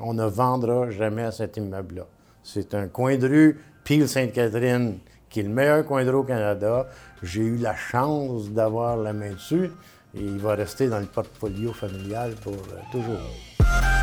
on ne vendra jamais cet immeuble-là. C'est un coin de rue, Pile Sainte-Catherine, qui est le meilleur coin de rue au Canada. J'ai eu la chance d'avoir la main dessus et il va rester dans le portfolio familial pour euh, toujours.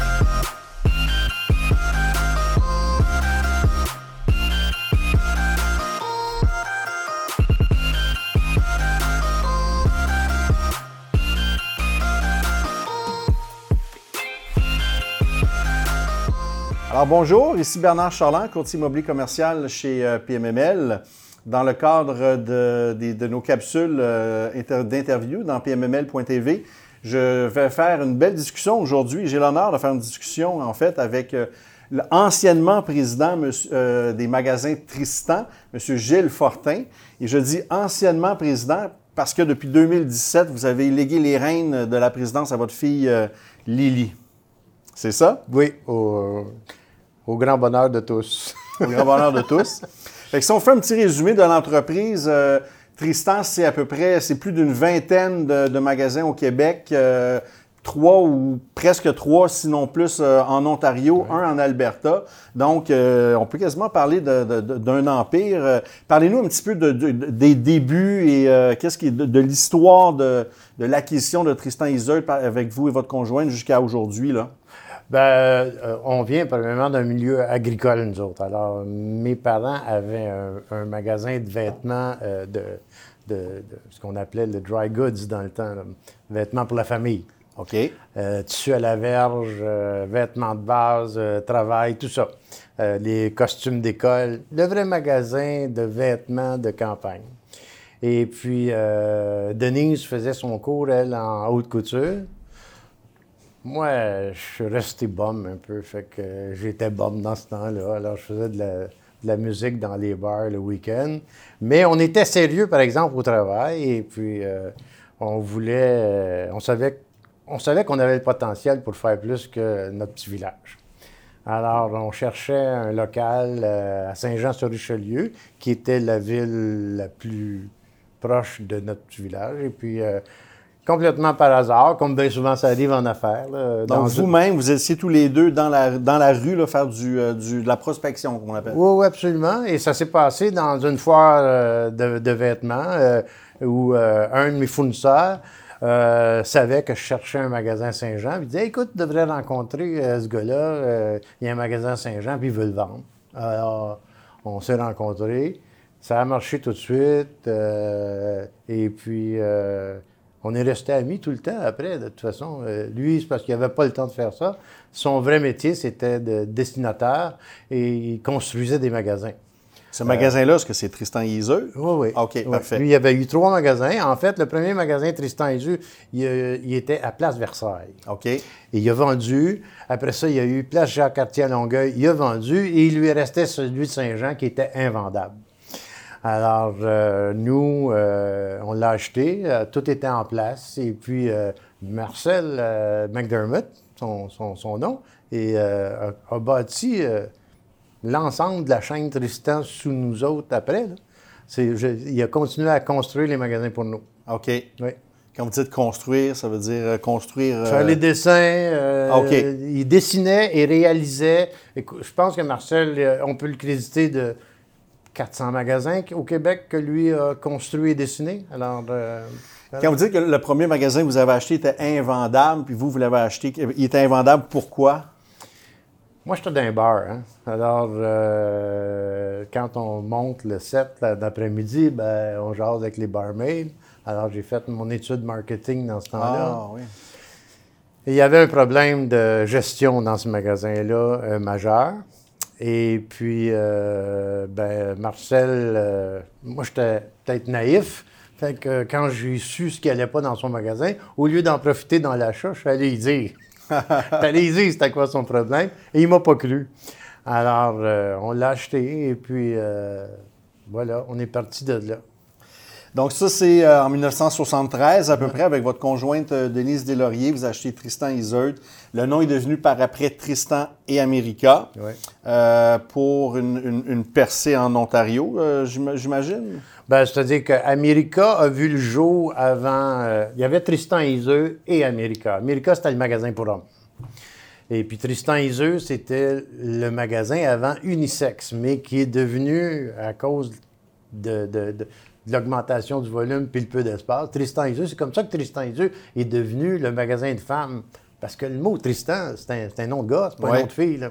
Alors bonjour, ici Bernard Charland, courtier immobilier commercial chez euh, PMML. Dans le cadre de, nos capsules euh, d'interview dans pmml.tv, je vais faire une belle discussion aujourd'hui. J'ai l'honneur de faire une discussion en fait avec euh, l'anciennement président des magasins Tristan, M. Gilles Fortin. Et je dis anciennement président parce que depuis 2017, vous avez légué les rênes de la présidence à votre fille Lily. C'est ça? Oui, au grand bonheur de tous. Au grand bonheur de tous. Fait que si on fait un petit résumé de l'entreprise, euh, Tristan, c'est à peu près, c'est plus d'une vingtaine de, magasins au Québec, euh, trois ou presque trois, sinon plus, euh, en Ontario, un en Alberta. Donc, on peut quasiment parler d'un empire. Parlez-nous un petit peu des débuts et qu'est-ce qui est de, l'histoire de, l'acquisition de Tristan Iseult avec vous et votre conjointe jusqu'à aujourd'hui, là. Ben, euh, on vient premièrement d'un milieu agricole, nous autres. Alors, mes parents avaient un, magasin de vêtements euh, de, ce qu'on appelait le dry goods dans le temps, vêtements pour la famille. OK. Euh, tissu à la verge, vêtements de base, travail, tout ça. les costumes d'école. Le vrai magasin de vêtements de campagne. Et puis, Denise faisait son cours, elle, en haute couture. Moi, je suis resté bum un peu, fait que j'étais bum dans ce temps-là. Alors, je faisais de la, musique dans les bars le week-end. Mais on était sérieux, par exemple, au travail, et puis euh, on voulait, euh, on savait, on savait qu'on avait le potentiel pour faire plus que notre petit village. Alors, on cherchait un local euh, à Saint-Jean-sur-Richelieu, qui était la ville la plus proche de notre petit village. Et puis, complètement par hasard, comme bien souvent ça arrive en affaires. Donc vous-même, vous étiez tous les deux dans la, dans la rue là, faire du, euh, du, de la prospection, comme on appelle. Oui, oui, absolument. Et ça s'est passé dans une foire euh, de, vêtements euh, où un de mes fournisseurs savait que je cherchais un magasin Saint-Jean. Il disait Écoute, tu devrais rencontrer ce gars-là. il y a un magasin Saint-Jean, puis il veut le vendre. Alors, on s'est rencontrés. Ça a marché tout de suite. et puis on est resté amis tout le temps après, de toute façon. Euh, lui, c'est parce qu'il n'avait pas le temps de faire ça. Son vrai métier, c'était de destinateur et il construisait des magasins. Ce magasin-là, est-ce que c'est Tristan Iseux? Oui, oui. OK, parfait. Lui, il y avait eu trois magasins. En fait, le premier magasin, Tristan Iseux, il, était à Place Versailles. OK. Et il a vendu. Après ça, il y a eu Place Jacques-Cartier à Longueuil. Il a vendu et il lui restait celui de Saint-Jean qui était invendable. Alors, euh, nous, euh, on l'a acheté, euh, tout était en place. Et puis, Marcel McDermott, son, nom, et, a, bâti l'ensemble de la chaîne Tristan sous nous autres après. il a continué à construire les magasins pour nous. OK. Oui. Quand vous dites construire, ça veut dire construire. Faire les dessins. OK. Il dessinait et réalisait. je pense que Marcel, on peut le créditer de 400 magasins au Québec que lui a construit et dessiné. Alors, euh, Quand vous dites que le premier magasin que vous avez acheté était invendable, puis vous, vous l'avez acheté, il était invendable, pourquoi? Moi, j'étais dans un bar. Hein. Alors, euh, quand on monte le 7 d'après-midi, ben, on jase avec les barmaids. Alors, j'ai fait mon étude marketing dans ce temps-là. Ah, oui. il y avait un problème de gestion dans ce magasin-là euh, majeur. Et puis, euh, ben, Marcel, euh, moi, j'étais peut-être naïf. Fait que quand j'ai su ce qui n'allait pas dans son magasin, au lieu d'en profiter dans l'achat, je suis allé y dire. je suis allé y dire c'était quoi son problème. Et il m'a pas cru. Alors, euh, on l'a acheté et puis, voilà, on est parti de là. Donc ça, c'est euh, en 1973 à peu près avec votre conjointe euh, Denise Deslauriers. Vous achetez Tristan Iseult. Le nom est devenu par après Tristan et America euh, pour une, percée en Ontario, j'imagine? Ben, c'est-à-dire qu'America a vu le jour avant. il y avait Tristan Iseult et America. America, c'était le magasin pour hommes. Et puis Tristan Iseux, c'était le magasin avant unisexe, mais qui est devenu, à cause de, de- de- de l'augmentation du volume puis le peu d'espace, Tristan Iseux, c'est comme ça que Tristan Iseux est devenu le magasin de femmes. Parce que le mot Tristan, c'est un, c'est un nom de gars, c'est pas Ouais. un nom de fille. là.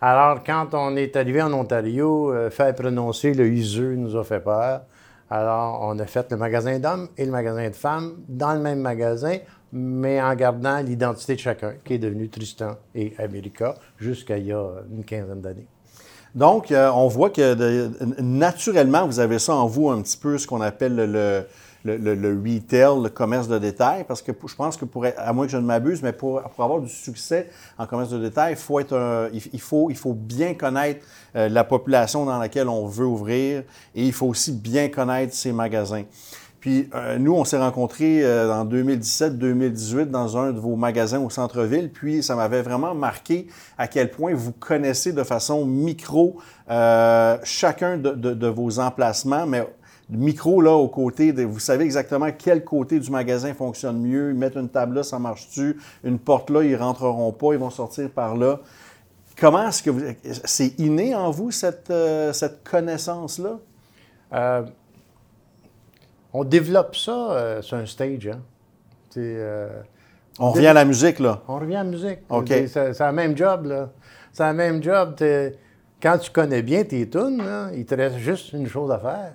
Alors, quand on est arrivé en Ontario, euh, faire prononcer le Iseux nous a fait peur. Alors, on a fait le magasin d'hommes et le magasin de femmes dans le même magasin, mais en gardant l'identité de chacun, qui est devenu Tristan et America jusqu'à il y a une quinzaine d'années. Donc, euh, on voit que de- naturellement, vous avez ça en vous un petit peu ce qu'on appelle le, le, le- le retail, le commerce de détail, parce que je pense que pour à moins que je ne m'abuse, mais pour, pour avoir du succès en commerce de détail, il faut, être un- il faut, il faut bien connaître euh, la population dans laquelle on veut ouvrir et il faut aussi bien connaître ses magasins. Puis euh, nous, on s'est rencontrés euh, en 2017-2018 dans un de vos magasins au centre-ville. Puis ça m'avait vraiment marqué à quel point vous connaissez de façon micro euh, chacun de, vos emplacements, mais micro là au côté, de, vous savez exactement quel côté du magasin fonctionne mieux. Mettent une table là, ça marche-tu? Une porte là, ils rentreront pas, ils vont sortir par là. Comment est-ce que vous... C'est inné en vous, cette, euh, cette connaissance-là? Euh, on développe ça euh, sur un stage. Hein. Euh, On revient à la musique, là. on revient à la musique. OK. C'est, le même job. Là. C'est le même job. Quand tu connais bien tes tunes, là, il te reste juste une chose à faire.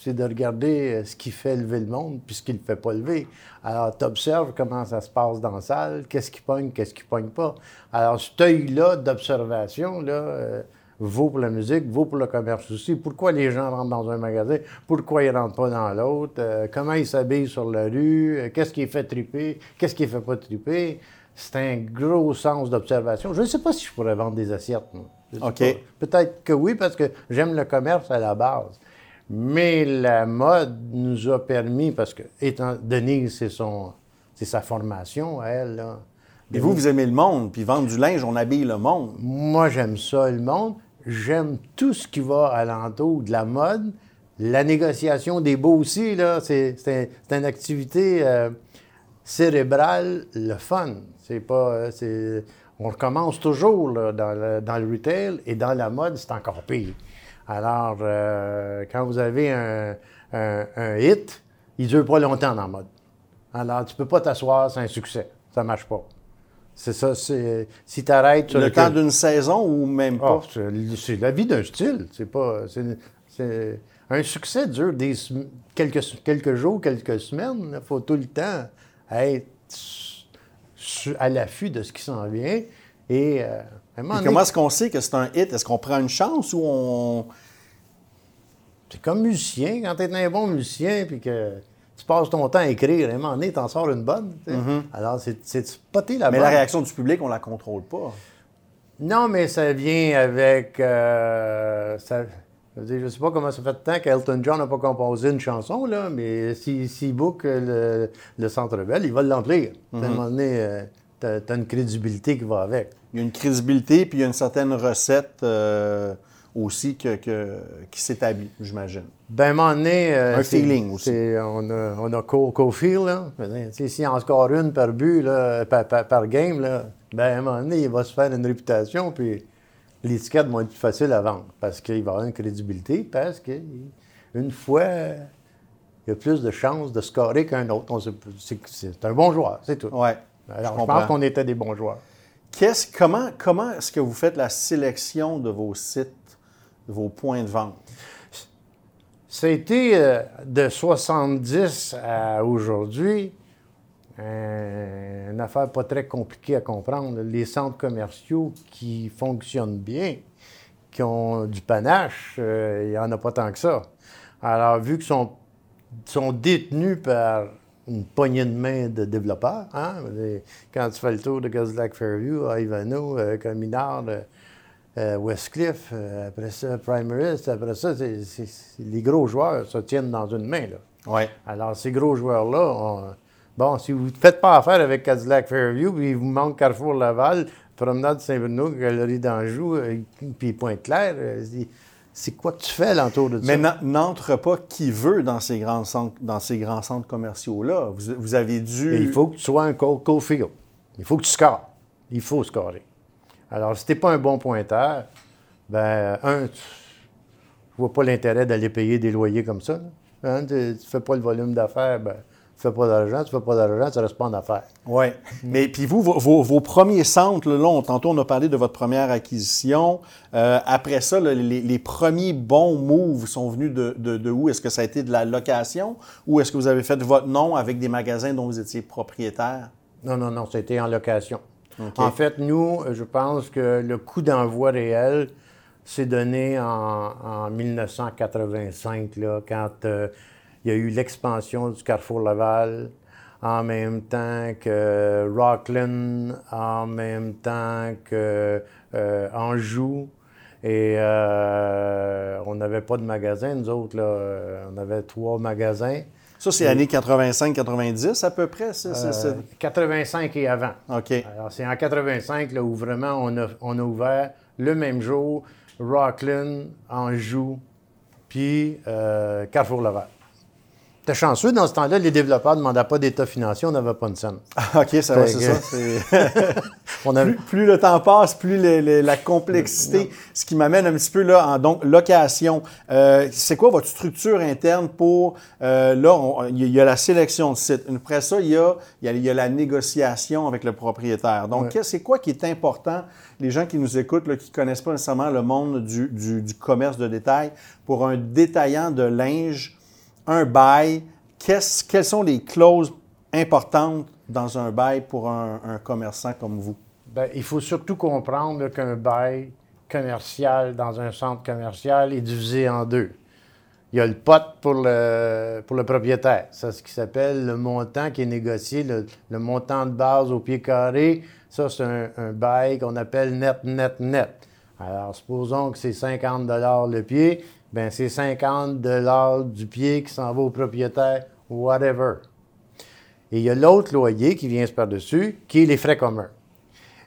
C'est de regarder euh, ce qui fait lever le monde puis ce qui ne le fait pas lever. Alors, tu observes comment ça se passe dans la salle, qu'est-ce qui pogne, qu'est-ce qui pogne pas. Alors, cet œil-là d'observation, là, euh, vaut pour la musique, vaut pour le commerce aussi. Pourquoi les gens rentrent dans un magasin? Pourquoi ils ne rentrent pas dans l'autre? Euh, comment ils s'habillent sur la rue? Euh, qu'est-ce qui fait triper? Qu'est-ce qui fait pas triper? C'est un gros sens d'observation. Je ne sais pas si je pourrais vendre des assiettes. OK. Peut-être que oui, parce que j'aime le commerce à la base. Mais la mode nous a permis, parce que étant Denise, c'est son c'est sa formation à elle. Là. Et vous, vous aimez le monde, puis vendre du linge, on habille le monde. Moi, j'aime ça, le monde. J'aime tout ce qui va alentour de la mode. La négociation des beaux aussi, là, c'est, c'est- c'est une activité euh, cérébrale, le fun. C'est pas... euh, c'est- on recommence toujours là, dans, le, dans le retail et dans la mode, c'est encore pire. Alors, euh, quand vous avez un, un- un hit, il ne dure pas longtemps dans la mode. Alors, tu peux pas t'asseoir, c'est un succès. Ça marche pas. C'est ça, c'est... Si tu arrêtes Le temps d'une saison ou même ah, pas? c'est c'est la vie d'un style. C'est pas. c'est- un succès dure des, quelques, quelques jours, quelques semaines. Il faut tout le temps être à l'affût de ce qui s'en vient. Et euh, à Et comment est-ce qu'on sait que c'est un hit? Est-ce qu'on prend une chance ou on. c'est comme musicien. Quand tu es un bon musicien puis que tu passes ton temps à écrire, à un moment donné, tu en sors une bonne. sais. Alors, c'est spotter la Mm-hmm. Mais bonne. la réaction du public, on la contrôle pas. Non, mais ça vient avec. euh, ça- je je sais pas comment ça fait de temps qu'Elton John n'a pas composé une chanson, là, mais s'il s'il book le, le Centre Bell, il va l'emplir. À un moment donné, tu as, une crédibilité qui va avec. Il y a une crédibilité, puis il y a une certaine recette euh, aussi que, que- qui s'établit, j'imagine. Ben, à un moment donné. euh, Un feeling aussi. On a, on a Co- Cofield, là. S'il en score une par but, là, par, par- par game, là, ben, à un moment donné, il va se faire une réputation, puis l'étiquette va être plus facile à vendre. Parce qu'il va avoir une crédibilité, parce qu'une fois, il y a plus de chances de scorer qu'un autre. C'est un bon joueur, c'est tout. Ouais. Alors, je pense qu'on était des bons joueurs. Qu'est-ce- comment comment est-ce que vous faites la sélection de vos sites, vos points de vente? Été euh, de 70 à aujourd'hui euh, une affaire pas très compliquée à comprendre. Les centres commerciaux qui fonctionnent bien, qui ont du panache, euh, il n'y en a pas tant que ça. Alors, vu qu'ils sont, sont détenus par une poignée de main de développeurs, hein, quand tu fais le tour de Cadillac Fairview, Ivano, euh, Cominard, euh, Westcliff, euh, après ça, Primaris, après ça, c'est- c'est- c'est- les gros joueurs se tiennent dans une main. Là. Oui. Alors, ces gros joueurs-là, on- bon, si vous ne faites pas affaire avec Cadillac Fairview, puis il vous manque Carrefour Laval, Promenade Saint-Bruno, Galerie d'Anjou, euh, puis Pointe-Claire, euh, c'est- quoi que tu fais l'entour de ça? Mais n'en- n'entre pas qui veut dans ces grands centres, dans ces grands centres commerciaux-là. Vous, vous avez dû. Et il faut que tu sois un co- co-field. Il faut que tu scores. Il faut scorer. Alors, si tu n'es pas un bon pointeur, ben, un, tu ne vois pas l'intérêt d'aller payer des loyers comme ça. Hein? Tu ne fais pas le volume d'affaires, ben, tu ne fais pas d'argent, tu ne fais pas d'argent, tu ne restes pas en affaires. Oui. Mais puis vous, vos, vos, premiers centres, là, tantôt on a parlé de votre première acquisition. Euh, après ça, les, les, premiers bons moves sont venus de, de, où? Est-ce que ça a été de la location ou est-ce que vous avez fait votre nom avec des magasins dont vous étiez propriétaire? Non, non, non, c'était en location. En fait, nous, je pense que le coût d'envoi réel s'est donné en, 1985, là, quand euh, il y a eu l'expansion du Carrefour Laval, en même temps que Rockland, en même temps que euh, Anjou. Et euh, on n'avait pas de magasin, nous autres. Là. On avait trois magasins. Ça, c'est années 85-90 à peu près? 85 et avant. OK. Alors, c'est en 85 là, où vraiment on a, on a ouvert le même jour Rockland, Anjou, puis euh, Carrefour Laval. T'es chanceux, dans ce temps-là, les développeurs ne demandaient pas d'état financier, on n'avait pas de scène. Ah, OK, ça va, c'est ça. plus, le temps passe, plus la complexité. Ce qui m'amène un petit peu là en donc, location. Euh, c'est quoi votre structure interne pour. Euh, là, il y a la sélection de sites. Après ça, il y a, y a, la négociation avec le propriétaire. Donc, c'est quoi qui est important, les gens qui nous écoutent, là, qui ne connaissent pas nécessairement le monde du, du commerce de détail, pour un détaillant de linge? Un bail, quelles sont les clauses importantes dans un bail pour un, commerçant comme vous? Bien, il faut surtout comprendre qu'un bail commercial dans un centre commercial est divisé en deux. Il y a le pot pour le, pour le propriétaire. C'est ce qui s'appelle le montant qui est négocié, le, montant de base au pied carré. Ça, c'est un, un bail qu'on appelle net, net, net. Alors, supposons que c'est 50 le pied ben c'est 50 de du pied qui s'en va au propriétaire, whatever. Et il y a l'autre loyer qui vient par-dessus, qui est les frais communs.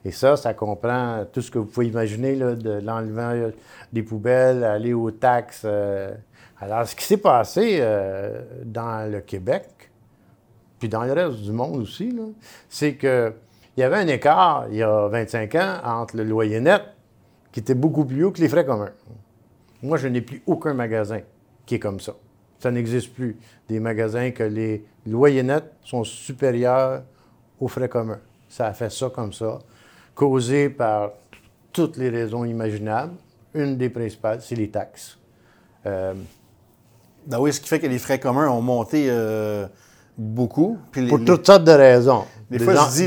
Et ça, ça comprend tout ce que vous pouvez imaginer, là, de l'enlevement des poubelles, aller aux taxes. Euh. Alors, ce qui s'est passé euh, dans le Québec, puis dans le reste du monde aussi, c'est qu'il y avait un écart, il y a 25 ans, entre le loyer net, qui était beaucoup plus haut que les frais communs. Moi, je n'ai plus aucun magasin qui est comme ça. Ça n'existe plus. Des magasins que les loyers nets sont supérieurs aux frais communs. Ça a fait ça comme ça, causé par toutes les raisons imaginables. Une des principales, c'est les taxes. Euh, ben oui, ce qui fait que les frais communs ont monté euh, beaucoup. pour toutes sortes de raisons. Des fois, je dis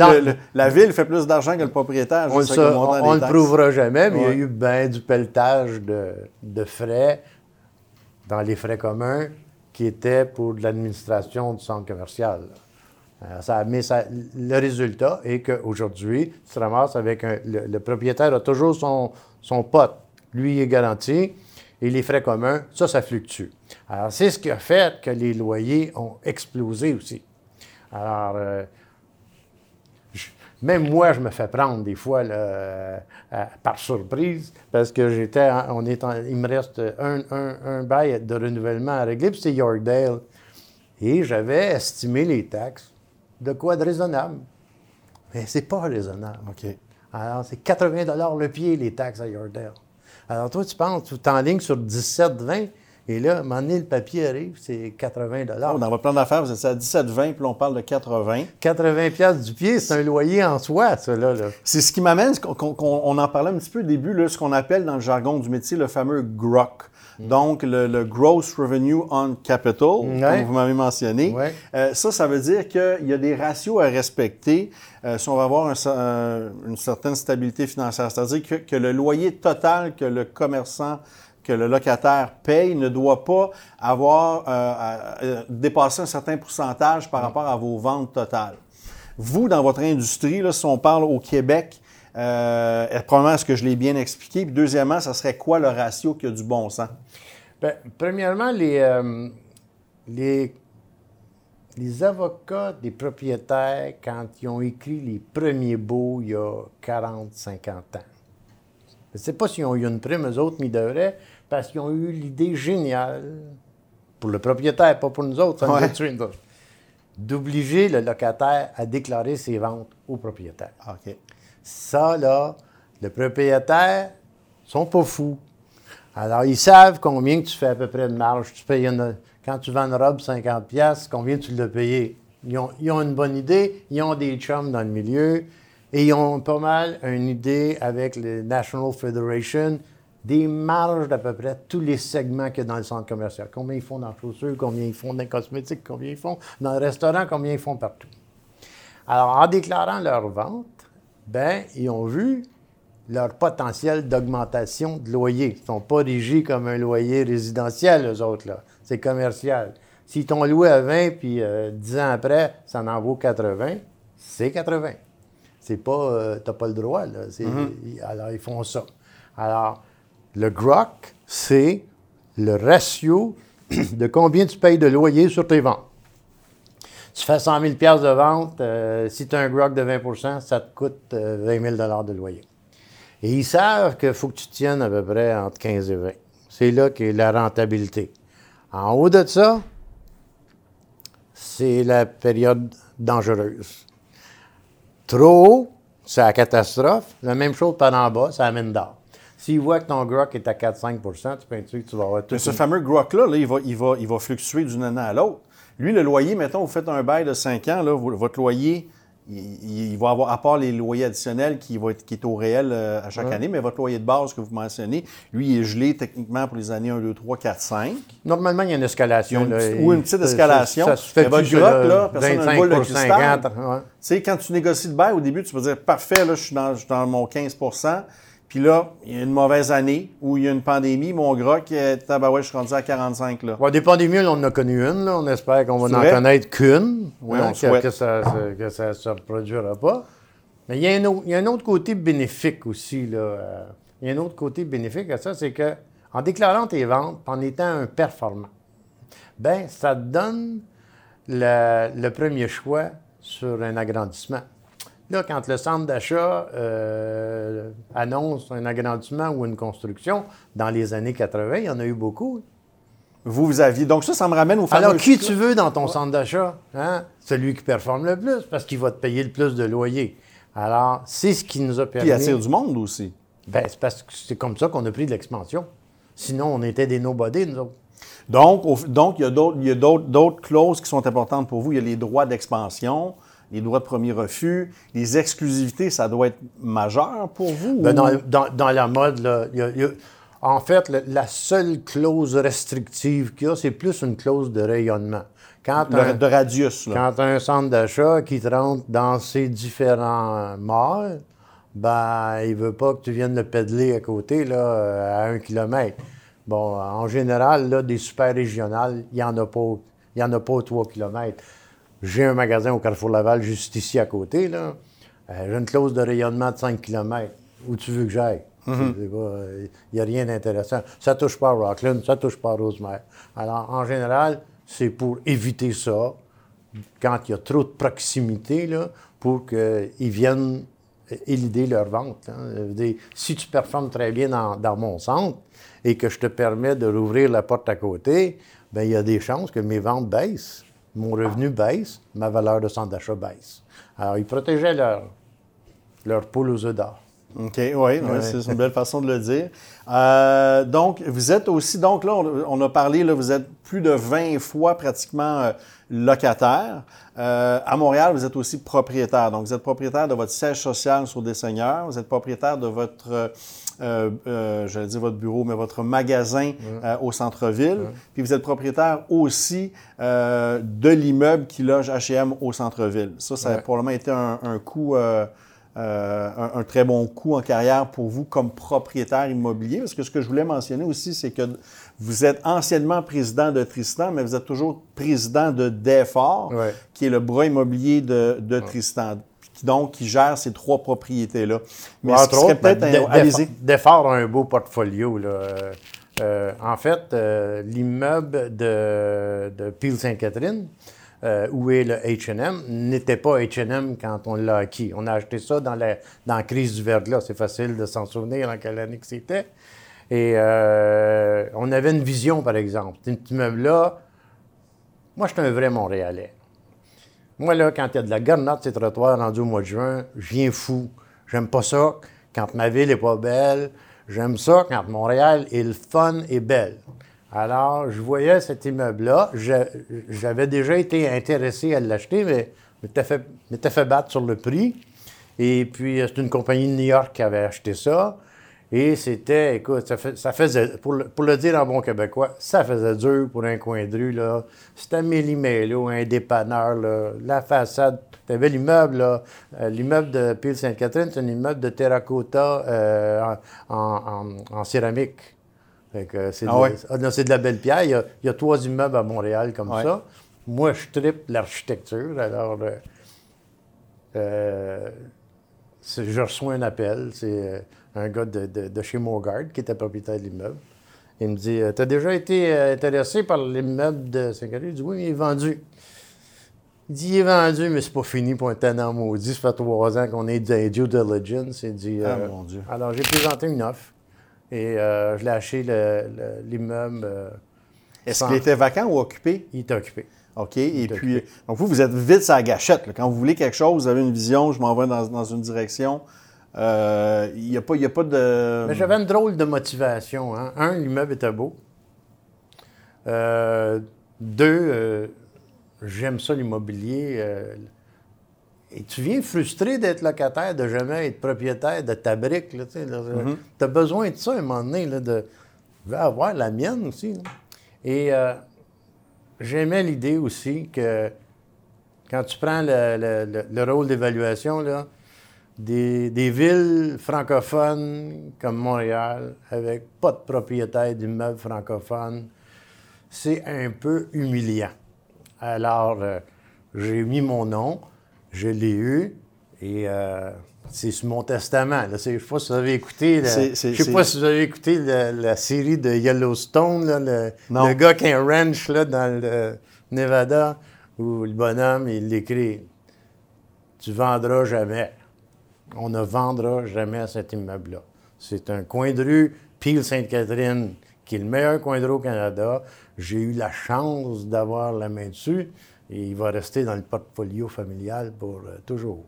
la ville fait plus d'argent que le propriétaire. On ne le prouvera jamais, mais il y a eu bien du pelletage de, frais dans les frais communs qui étaient pour l'administration du centre commercial. ça, mais le résultat est qu'aujourd'hui, tu te ramasses avec un, le, propriétaire a toujours son, son pote. Lui, il est garanti. Et les frais communs, ça, ça fluctue. Alors, c'est ce qui a fait que les loyers ont explosé aussi. Alors, euh, même moi, je me fais prendre des fois euh, par surprise parce que j'étais, on est il me reste un, un, bail de renouvellement à régler, puis c'est Yorkdale. Et j'avais estimé les taxes de quoi de raisonnable. Mais c'est pas raisonnable. OK. Alors, c'est 80 le pied, les taxes à Yorkdale. Alors, toi, tu penses, tu es en ligne sur 17, 20, et là, à un moment donné, le papier arrive, c'est 80 Dans votre plan d'affaires, vous êtes à 17,20, puis on parle de 80 80 du pied, c'est un loyer en soi, ça, là. C'est ce qui m'amène, on en parlait un petit peu au début, là, ce qu'on appelle dans le jargon du métier le fameux GROC. Mm. Donc, le, Gross Revenue on Capital, comme vous m'avez mentionné. Euh, ça, ça veut dire qu'il y a des ratios à respecter euh, si on va avoir une certaine stabilité financière. C'est-à-dire que, que, le loyer total que le commerçant que le locataire paye ne doit pas avoir euh, dépassé un certain pourcentage par rapport à vos ventes totales. Vous, dans votre industrie, là, si on parle au Québec, euh, premièrement, est-ce que je l'ai bien expliqué? Puis deuxièmement, ça serait quoi le ratio qui a du bon sens? Bien, premièrement, les, euh, les, les, avocats des propriétaires, quand ils ont écrit les premiers baux il y a 40, 50 ans, je ne sais pas s'ils ont eu une prime, eux autres, mais ils devraient parce qu'ils ont eu l'idée géniale, pour le propriétaire, pas pour nous autres, ça nous a d'obliger le locataire à déclarer ses ventes au propriétaire. OK. Ça, là, Les propriétaires sont pas fous. Alors, ils savent combien tu fais à peu près de marge. Quand tu vends une robe 50$, combien tu l'as payé? Ils ont, ils ont, une bonne idée, ils ont des chums dans le milieu et ils ont pas mal une idée avec le National Federation des marges d'à peu près tous les segments qu'il y a dans le centre commercial. Combien ils font dans les chaussures, combien ils font dans les cosmétiques, combien ils font dans le restaurant, combien ils font partout. Alors, en déclarant leur vente, ben, ils ont vu leur potentiel d'augmentation de loyer. Ils ne sont pas régis comme un loyer résidentiel, eux autres, là. C'est commercial. S'ils t'ont loué à 20, puis euh, 10 ans après, ça en vaut 80, c'est 80. C'est pas... Euh, t'as pas le droit, là. Mm-hmm. Alors, ils font ça. Alors, le GROC, c'est le ratio de combien tu payes de loyer sur tes ventes. Tu fais 100 000 de vente, euh, si tu as un GROC de 20% ça te coûte 20 euh, 000 de loyer. Et ils savent qu'il faut que tu tiennes à peu près entre 15 et 20. C'est là qu'est la rentabilité. En haut de ça, c'est la période dangereuse. Trop haut, c'est la catastrophe. La même chose par en bas, ça amène d'or. S'il voit que ton GROC est à 4-5% tu peux que tu vas avoir tout. ce fameux GROC-là, il, va, il, va, il va fluctuer d'une année à l'autre. Lui, le loyer, mettons, vous faites un bail de 5 ans, là, votre loyer, il, va avoir, à part les loyers additionnels qui, va être, qui est au réel euh, à chaque année, mais votre loyer de base que vous mentionnez, lui, il est gelé techniquement pour les années 1, 2, 3, 4, 5. Normalement, il y a une escalation. ou une petite escalation. Ça, se fait votre GROC, là, personne n'a boule de cristal. Tu sais, quand tu négocies le bail, au début, tu vas dire, parfait, là, je suis dans, je suis dans mon 15 puis là, il y a une mauvaise année où il y a une pandémie. Mon gras, qui est ouais, je suis rendu à 45. Là. des pandémies, on en a connu une. Là. On espère qu'on va en connaître qu'une. Oui, hein, que, ça ne se reproduira pas. Mais il y, a un autre, il y, a un autre, côté bénéfique aussi. Là. Euh, il y a un autre côté bénéfique à ça, c'est que en déclarant tes ventes, en étant un performant, ben ça te donne le, le premier choix sur un agrandissement. Là, quand le centre d'achat euh, annonce un agrandissement ou une construction, dans les années 80, il y en a eu beaucoup. Vous, vous aviez. Donc, ça, ça me ramène au fameux. Alors, qui tu veux dans ton centre d'achat? Hein? Celui qui performe le plus, parce qu'il va te payer le plus de loyer. Alors, c'est ce qui nous a permis. Puis, il attire du monde aussi. Bien, c'est parce que c'est comme ça qu'on a pris de l'expansion. Sinon, on était des nobody, nous autres. Donc, donc il y a d'autres clauses qui sont importantes pour vous. Il y a les droits d'expansion les droits de premier refus, les exclusivités, ça doit être majeur pour vous? Ben, dans, la mode, là, en fait, la seule clause restrictive qu'il y a, c'est plus une clause de rayonnement. Quand de, radius. Là. Quand un centre d'achat qui te rentre dans ses différents malls, ben, il veut pas que tu viennes le pédaler à côté, là, à un kilomètre. Bon, en général, là, des super régionales, il n'y en a pas. Il en a pas trois kilomètres. J'ai un magasin au Carrefour Laval juste ici à côté. Là. Euh, j'ai une clause de rayonnement de 5 km. Où tu veux que j'aille? Mhm. Il n'y a rien d'intéressant. Ça ne touche pas à Rockland, ça ne touche pas à Rosemère. Alors, en général, c'est pour éviter ça, quand il y a trop de proximité, là, pour qu'ils viennent élider leur vente. Hein. Si tu performes très bien dans, mon centre et que je te permets de rouvrir la porte à côté, bien, il y a des chances que mes ventes baissent mon revenu baisse, ma valeur de centre d'achat baisse. Alors, ils protégeaient leur, leur poule aux œufs d'or. OK, oui, c'est une belle façon de le dire. Euh, donc, vous êtes aussi, donc là, on, a parlé, là, vous êtes plus de 20 fois pratiquement euh, locataire. Euh, à Montréal, vous êtes aussi propriétaire. Donc, vous êtes propriétaire de votre siège social sur des seigneurs. Vous êtes propriétaire de votre j'allais dire votre bureau, mais votre magasin au centre-ville. Puis vous êtes propriétaire aussi de l'immeuble qui loge H&M au centre-ville. Ça, ça a probablement été un, un coût... un, très bon coup en carrière pour vous comme propriétaire immobilier. Parce que ce que je voulais mentionner aussi, c'est que vous êtes anciennement président de Tristan, mais vous êtes toujours président de Défort, qui est le bras immobilier de, de Tristan donc qui gère ces trois propriétés-là. Mais ce serait peut-être ben, un... Défort a un beau portfolio. Là. Euh, en fait, euh, l'immeuble de, de Peel-Sainte-Catherine, euh, où est le H&M, n'était pas H&M quand on l'a acquis. On a acheté ça dans la, dans crise du verglas. C'est facile de s'en souvenir en quelle année que c'était. Et on avait une vision, par exemple. Cet immeuble-là, moi, je suis un vrai Montréalais. Moi, là, quand il y a de la garnotte ces trottoirs rendus au mois de juin, je viens fou. J'aime pas ça quand ma ville n'est pas belle. J'aime ça quand Montréal est le fun et belle. Alors, je voyais cet immeuble-là. J'avais déjà été intéressé à l'acheter, mais m'étais fait, battre sur le prix. Et puis, c'est une compagnie de New York qui avait acheté ça. Et c'était, écoute, ça, faisait, pour le, dire en bon québécois, ça faisait dur pour un coin de rue, là. C'était méli-mélo, un dépanneur, là. La façade, t'avais l'immeuble, là. Euh, l'immeuble de Pile Sainte-Catherine, c'est un immeuble de terracotta euh, en, céramique. C'est, ah ah c'est de la belle pierre. Il y, a, trois immeubles à Montréal comme ça. Moi, je tripe l'architecture. Alors, euh, je reçois un appel. C'est un gars de, chez Mogard, qui était propriétaire de l'immeuble. Il me dit Tu as déjà été euh, intéressé par l'immeuble de Saint-Cary Je dis Oui, il est vendu. Il dit Il est vendu, mais c'est pas fini pour un tenant maudit. Ça fait trois ans qu'on est dans due diligence. Il dit Ah, mon Dieu. Alors, j'ai présenté une offre et euh, je l'ai acheté l'immeuble. Est-ce qu'il était vacant ou occupé? Il était occupé. OK. Et puis, donc vous, vous êtes vite sur la gâchette. Quand vous voulez quelque chose, vous avez une vision, je m'en vais dans, une direction. Il euh, n'y a, pas, a pas de. Mais j'avais une drôle de motivation. Hein. Un, l'immeuble était beau. Euh, deux, euh, j'aime ça l'immobilier. Et tu viens frustré d'être locataire, de jamais être propriétaire de ta brique. Tu as besoin de ça à un moment donné, là, de. Avoir la mienne aussi. Et j'aimais l'idée aussi que quand tu prends le, rôle d'évaluation, des, des, villes francophones comme Montréal, avec pas de propriétaire d'immeubles francophones, c'est un peu humiliant. Alors, euh, j'ai mis mon nom, je l'ai eu, et euh, c'est sur mon testament. Je ne sais pas si vous avez écouté, je sais pas si vous avez écouté la, série de Yellowstone, le, le, gars qui a un ranch là, dans le Nevada, où le bonhomme, il écrit Tu vendras jamais. On ne vendra jamais cet immeuble-là. C'est un coin de rue, Pile Sainte-Catherine, qui est le meilleur coin de rue au Canada. J'ai eu la chance d'avoir la main dessus et il va rester dans le portfolio familial pour euh, toujours.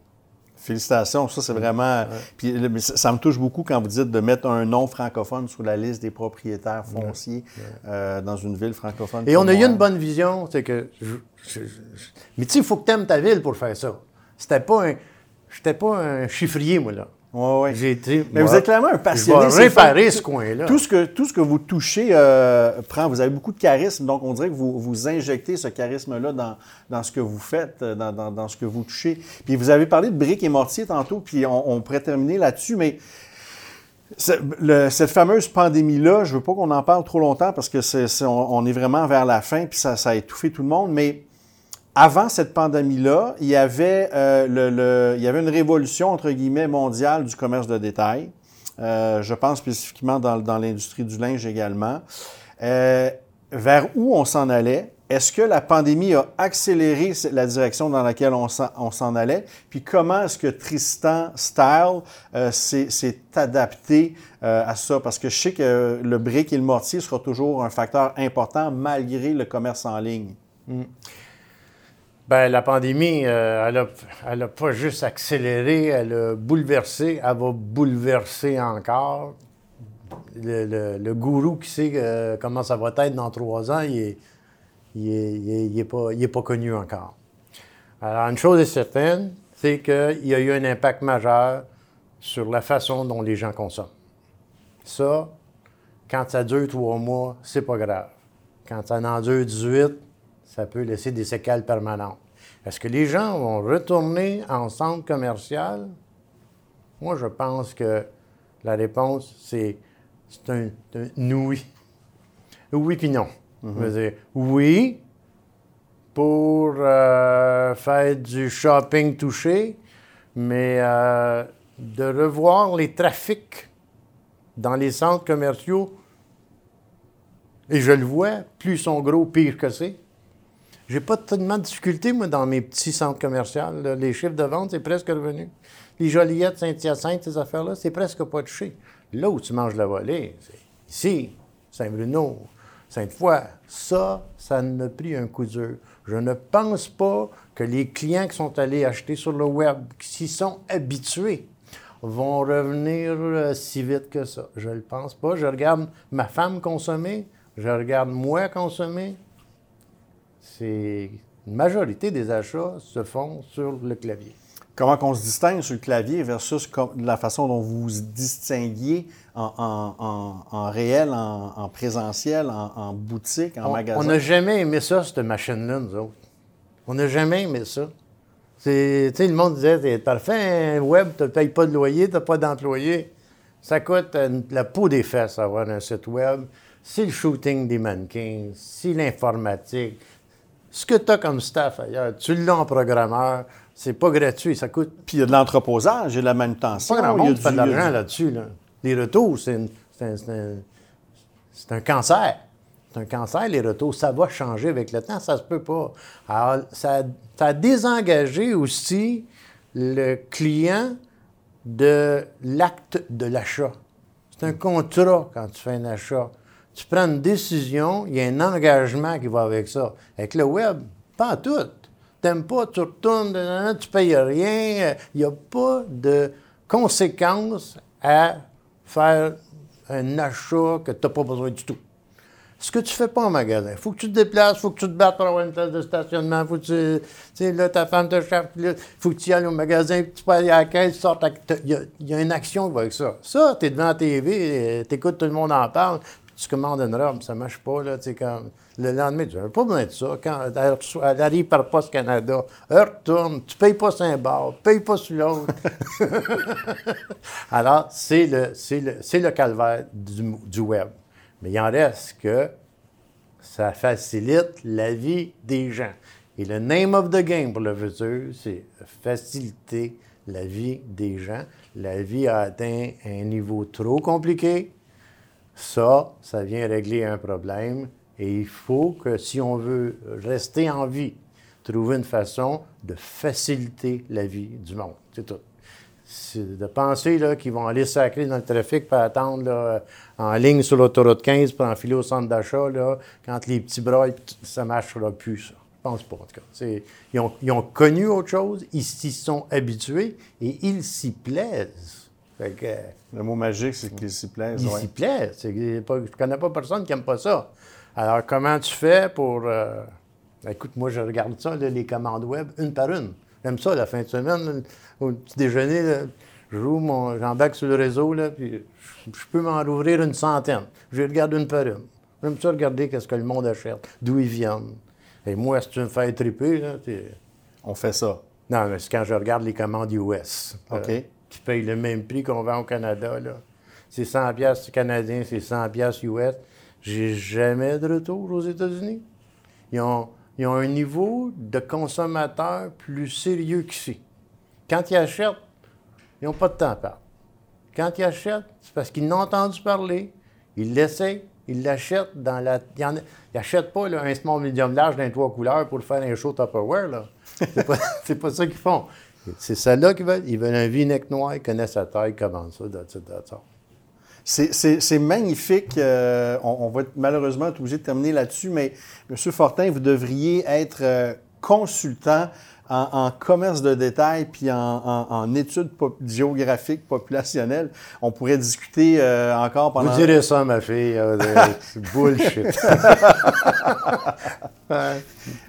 Félicitations, ça c'est vraiment. Puis ça, me touche beaucoup quand vous dites de mettre un nom francophone sur la liste des propriétaires fonciers euh, dans une ville francophone. Et on a eu une bonne vision, c'est que. mais tu sais, il faut que tu aimes ta ville pour faire ça. C'était pas un. J'étais pas un chiffrier, moi, là. Oui, J'ai été. Mais vous êtes clairement un passionné. Je vais réparer ce coin-là. Tout ce, que, tout ce que vous touchez euh, prend. Vous avez beaucoup de charisme, donc on dirait que vous, vous injectez ce charisme-là dans, dans, ce que vous faites, euh, dans, dans, dans, ce que vous touchez. Puis vous avez parlé de briques et mortiers tantôt, puis on, pourrait terminer là-dessus, mais. cette fameuse pandémie-là, je ne veux pas qu'on en parle trop longtemps parce que c'est, on, est vraiment vers la fin, puis ça, ça a étouffé tout le monde, mais avant cette pandémie-là, il, y avait, euh, le, il y avait une révolution, entre guillemets, mondiale du commerce de détail. Euh, je pense spécifiquement dans, dans l'industrie du linge également. Euh, vers où on s'en allait? Est-ce que la pandémie a accéléré la direction dans laquelle on s'en allait? Puis comment est-ce que Tristan Style s'est adapté à ça? Parce que je sais que le brick et le mortier sera toujours un facteur important malgré le commerce en ligne. Mm. Bien, la pandémie, euh, elle n'a pas juste accéléré, elle a bouleversé, elle va bouleverser encore. Le, gourou qui sait euh, comment ça va être dans trois ans, il n'est pas, pas, connu encore. Alors, une chose est certaine, c'est qu'il y a eu un impact majeur sur la façon dont les gens consomment. Ça, quand ça dure trois mois, c'est pas grave. Quand ça en dure 18, ça peut laisser des séquelles permanentes. Est-ce que les gens vont retourner en centre commercial? Moi, je pense que la réponse, c'est un, oui. Oui puis non. Mm-hmm. oui pour euh, faire du shopping touché, mais euh, de revoir les trafics dans les centres commerciaux, et je le vois, plus ils sont gros, pire que c'est. J'ai pas tellement de difficultés, moi, dans mes petits centres commerciaux. Les chiffres de vente, c'est presque revenu. Les Joliettes, Saint-Hyacinthe, ces affaires-là, c'est presque pas touché. Là où tu manges la volée, c'est ici, Saint-Bruno, Sainte-Foy. Ça, ça n'a pris un coup dur. Je ne pense pas que les clients qui sont allés acheter sur le web, qui s'y sont habitués, vont revenir euh, si vite que ça. Je ne le pense pas. Je regarde ma femme consommer, je regarde moi consommer. C'est une majorité des achats se font sur le clavier. Comment on se distingue sur le clavier versus la façon dont vous vous distinguiez en, réel, en, présentiel, en, boutique, en magasin? On n'a jamais aimé ça, cette machine-là, nous autres. On n'a jamais aimé ça. C'est, le monde disait, t'as fait un web, tu ne payes pas de loyer, tu n'as pas d'employé. Ça coûte euh, la peau des fesses avoir un site web. C'est le shooting des mannequins, c'est l'informatique. Ce que tu as comme staff ailleurs, tu l'as en programmeur, c'est pas gratuit, ça coûte. Puis il y a de l'entreposage et de la manutention. Pas grand monde fait de l'argent là-dessus. Les retours, c'est un, cancer. C'est un cancer, les retours. Ça va changer avec le temps, ça se peut pas. Alors, ça, ça a désengagé aussi le client de l'acte de l'achat. C'est un contrat quand tu fais un achat. Tu prends une décision, il y a un engagement qui va avec ça. Avec le web, pas tout t'aimes pas, tu retournes, tu payes rien. Il n'y a pas de conséquences à faire un achat que tu n'as pas besoin du tout. Ce que tu ne fais pas en magasin, il faut que tu te déplaces, il faut que tu te battes pour avoir une place de stationnement, faut que tu, sais, là, ta femme te cherche, il faut que tu y ailles au magasin, tu peux aller à la caisse, Il y, a une action avec ça. Ça, tu es devant la TV, tu écoutes, tout le monde en parle, tu commandes une robe, ça marche pas, là, comme... Le lendemain, tu n'as pas besoin de ça. Quand elle, arrive par Poste Canada, elle retourne, tu ne payes pas sur un bar, tu payes pas sur l'autre. Alors, c'est le, le, le, calvaire du, web. Mais il en reste que ça facilite la vie des gens. Et le name of the game pour le futur, c'est faciliter la vie des gens. La vie a atteint un niveau trop compliqué. Ça, ça vient régler un problème et il faut que si on veut rester en vie, trouver une façon de faciliter la vie du monde. C'est tout. De penser qu'ils vont aller sacrer dans le trafic pour attendre en ligne sur l'autoroute 15 pour enfiler au centre d'achat quand les petits bras, ça ne marchera plus, ça. Je pense pas, en tout cas. Ils ont, connu autre chose, ils s'y sont habitués et ils s'y plaisent. Le mot magique, c'est qu'ils s'y plaisent. Ils s'y plaisent. je ne connais pas personne qui n'aime pas ça. Alors, comment tu fais pour. Euh, écoute, moi, je regarde ça, les commandes web, une par une. J'aime ça, la fin de semaine, au petit déjeuner, je roule mon, j'embarque sur le réseau, là, puis je, peux m'en rouvrir une centaine. Je regarde une par une. J'aime ça regarder qu'est-ce que le monde achète, d'où ils viennent. Et moi, si tu me fais triper, là, On fait ça. Non, mais c'est quand je regarde les commandes US. Euh, OK. Qui payent le même prix qu'on vend au Canada, là. C'est 100 pièces canadiens, c'est 100 pièces US. J'ai jamais de retour aux États-Unis. Ils ont, un niveau de consommateur plus sérieux qu'ici. Quand ils achètent, ils n'ont pas de temps à perdre. Quand ils achètent, c'est parce qu'ils n'ont entendu parler, ils l'essayent, ils l'achètent dans la. Ils n'achètent pas un small medium large d'un trois couleurs pour faire un show Tupperware. Là. C'est pas, pas ça qu'ils font. C'est ça là qu'ils veulent. Ils veulent un V-neck noir, ils connaissent sa taille, comment ça, ça. C'est magnifique. Euh, on, va malheureusement être obligé de terminer là-dessus, mais M. Fortin, vous devriez être euh, consultant en, commerce de détail puis en, études géographiques populationnelles. On pourrait discuter euh, encore pendant... Vous direz ça, ma fille. c'est bullshit.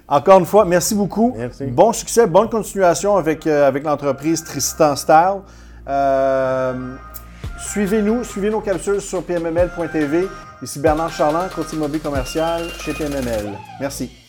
Encore une fois, merci beaucoup. Merci. Bon succès, bonne continuation avec, avec l'entreprise Tristan Style. Suivez-nous, suivez nos capsules sur pmml.tv. Ici Bernard Charland, courtier immobilier commercial chez PMML. Merci.